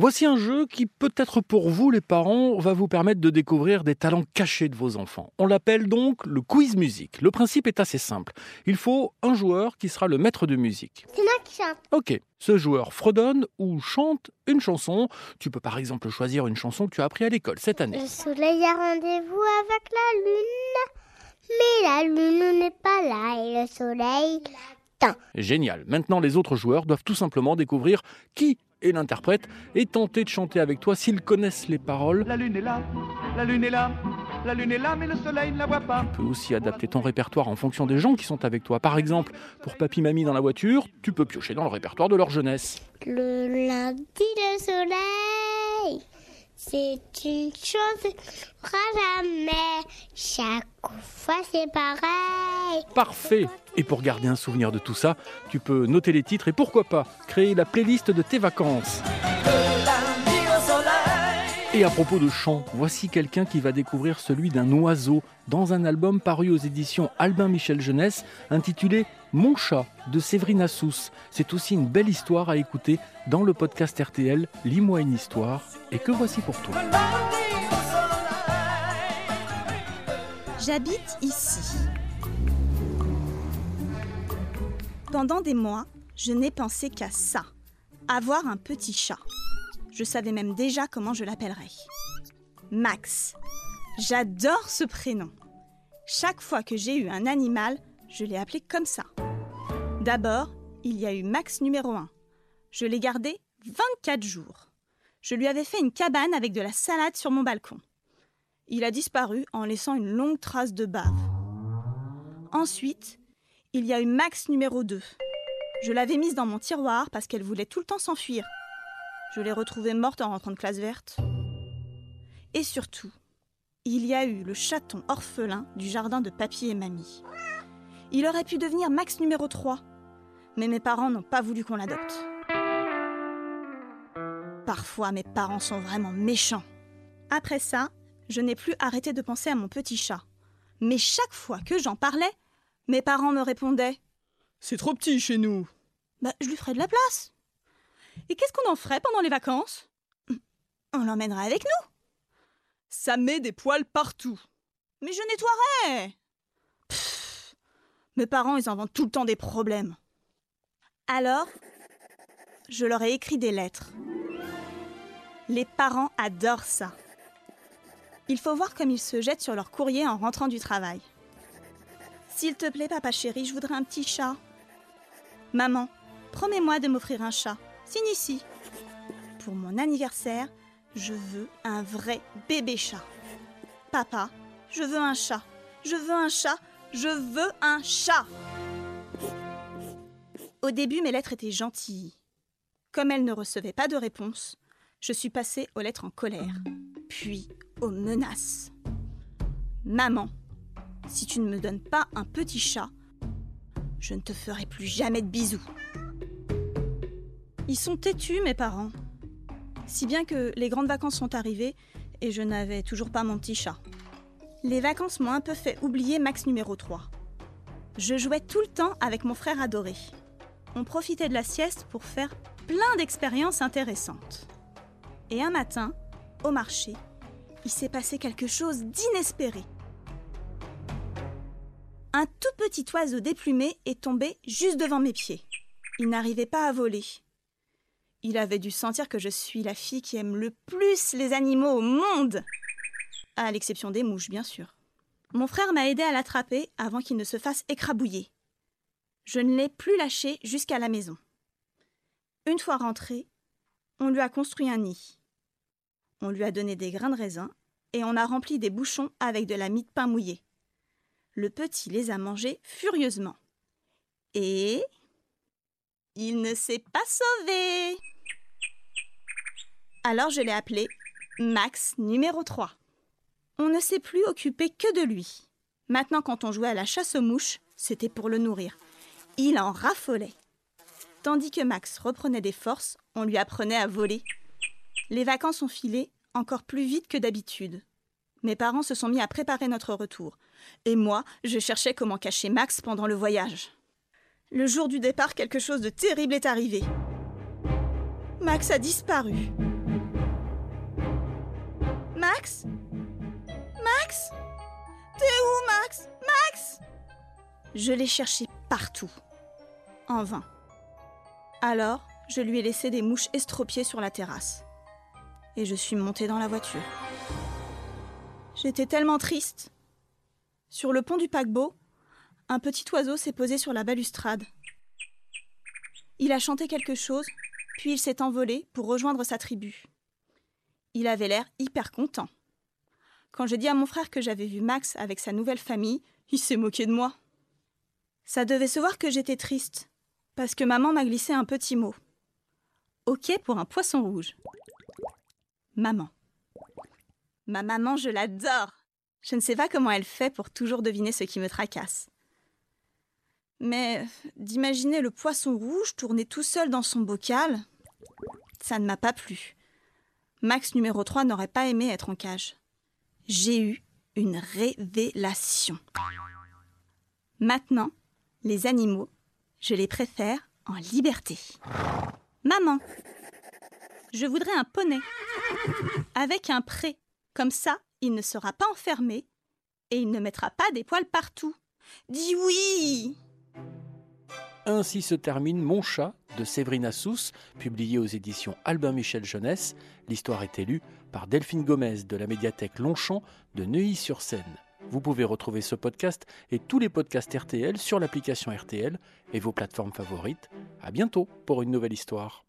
Voici un jeu qui peut-être pour vous les parents va vous permettre de découvrir des talents cachés de vos enfants. On l'appelle donc le quiz musique. Le principe est assez simple. Il faut un joueur qui sera le maître de musique. C'est moi qui chante. Ok, ce joueur fredonne ou chante une chanson. Tu peux par exemple choisir une chanson que tu as appris à l'école cette année. Le soleil a rendez-vous avec la lune, mais la lune n'est pas là et le soleil. Génial. Maintenant, les autres joueurs doivent tout simplement découvrir qui est l'interprète et tenter de chanter avec toi s'ils connaissent les paroles. La lune est là, la lune est là, la lune est là, mais le soleil ne la voit pas. Tu peux aussi adapter ton répertoire en fonction des gens qui sont avec toi. Par exemple, pour papy mamie dans la voiture, tu peux piocher dans le répertoire de leur jeunesse. Le lundi, le soleil, c'est une chose jamais. Chaque fois, c'est pareil. Parfait. Et pour garder un souvenir de tout ça, tu peux noter les titres et pourquoi pas créer la playlist de tes vacances. Et à propos de chant, voici quelqu'un qui va découvrir celui d'un oiseau dans un album paru aux éditions Albin Michel Jeunesse intitulé Mon chat de Séverine Assous. C'est aussi une belle histoire à écouter dans le podcast RTL Lis-moi une histoire et que voici pour toi. J'habite ici. Pendant des mois, je n'ai pensé qu'à ça, avoir un petit chat. Je savais même déjà comment je l'appellerais. Max. J'adore ce prénom. Chaque fois que j'ai eu un animal, je l'ai appelé comme ça. D'abord, il y a eu Max numéro 1. Je l'ai gardé 24 jours. Je lui avais fait une cabane avec de la salade sur mon balcon. Il a disparu en laissant une longue trace de bave. Ensuite, il y a eu Max numéro 2. Je l'avais mise dans mon tiroir parce qu'elle voulait tout le temps s'enfuir. Je l'ai retrouvée morte en rentrant de classe verte. Et surtout, il y a eu le chaton orphelin du jardin de papy et mamie. Il aurait pu devenir Max numéro 3, mais mes parents n'ont pas voulu qu'on l'adopte. Parfois, mes parents sont vraiment méchants. Après ça, je n'ai plus arrêté de penser à mon petit chat. Mais chaque fois que j'en parlais, mes parents me répondaient C'est trop petit chez nous. Bah, je lui ferai de la place. Et qu'est-ce qu'on en ferait pendant les vacances? On l'emmènerait avec nous. Ça met des poils partout. Mais je nettoierai. Pff, mes parents, ils inventent tout le temps des problèmes. Alors, je leur ai écrit des lettres. Les parents adorent ça. Il faut voir comme ils se jettent sur leur courrier en rentrant du travail. S'il te plaît, papa chéri, je voudrais un petit chat. Maman, promets-moi de m'offrir un chat. Signe. Pour mon anniversaire, je veux un vrai bébé chat. Papa, je veux un chat. Je veux un chat. Je veux un chat. Au début, mes lettres étaient gentilles. Comme elles ne recevaient pas de réponse, je suis passée aux lettres en colère, puis aux menaces. Maman, si tu ne me donnes pas un petit chat, je ne te ferai plus jamais de bisous. Ils sont têtus, mes parents. Si bien que les grandes vacances sont arrivées et je n'avais toujours pas mon petit chat. Les vacances m'ont un peu fait oublier Max numéro 3. Je jouais tout le temps avec mon frère adoré. On profitait de la sieste pour faire plein d'expériences intéressantes. Et un matin, au marché, il s'est passé quelque chose d'inespéré. Un tout petit oiseau déplumé est tombé juste devant mes pieds. Il n'arrivait pas à voler. Il avait dû sentir que je suis la fille qui aime le plus les animaux au monde. À l'exception des mouches, bien sûr. Mon frère m'a aidé à l'attraper avant qu'il ne se fasse écrabouiller. Je ne l'ai plus lâché jusqu'à la maison. Une fois rentré, on lui a construit un nid. On lui a donné des grains de raisin et on a rempli des bouchons avec de la mie de pain mouillé. Le petit les a mangés furieusement. Et il ne s'est pas sauvé. Alors je l'ai appelé Max numéro 3. On ne s'est plus occupé que de lui. Maintenant, quand on jouait à la chasse aux mouches, c'était pour le nourrir. Il en raffolait. Tandis que Max reprenait des forces, on lui apprenait à voler. Les vacances ont filé encore plus vite que d'habitude. Mes parents se sont mis à préparer notre retour. Et moi, je cherchais comment cacher Max pendant le voyage. Le jour du départ, quelque chose de terrible est arrivé. Max a disparu. Max? Max? T'es où, Max? Max? Je l'ai cherché partout. En vain. Alors, je lui ai laissé des mouches estropiées sur la terrasse. Et je suis montée dans la voiture. J'étais tellement triste. Sur le pont du paquebot, un petit oiseau s'est posé sur la balustrade. Il a chanté quelque chose, puis il s'est envolé pour rejoindre sa tribu. Il avait l'air hyper content. Quand j'ai dit à mon frère que j'avais vu Max avec sa nouvelle famille, il s'est moqué de moi. Ça devait se voir que j'étais triste, parce que maman m'a glissé un petit mot. Ok pour un poisson rouge. Maman. Ma maman, je l'adore. Je ne sais pas comment elle fait pour toujours deviner ce qui me tracasse. Mais d'imaginer le poisson rouge tourner tout seul dans son bocal, ça ne m'a pas plu. Max numéro 3 n'aurait pas aimé être en cage. J'ai eu une révélation. Maintenant, les animaux, je les préfère en liberté. Maman, je voudrais un poney avec un pré. Comme ça, il ne sera pas enfermé et il ne mettra pas des poils partout. Dis oui Ainsi se termine Mon chat de Séverine Sousse, publié aux éditions Albin Michel Jeunesse. L'histoire est élue par Delphine Gomez de la médiathèque Longchamp de Neuilly-sur-Seine. Vous pouvez retrouver ce podcast et tous les podcasts RTL sur l'application RTL et vos plateformes favorites. À bientôt pour une nouvelle histoire.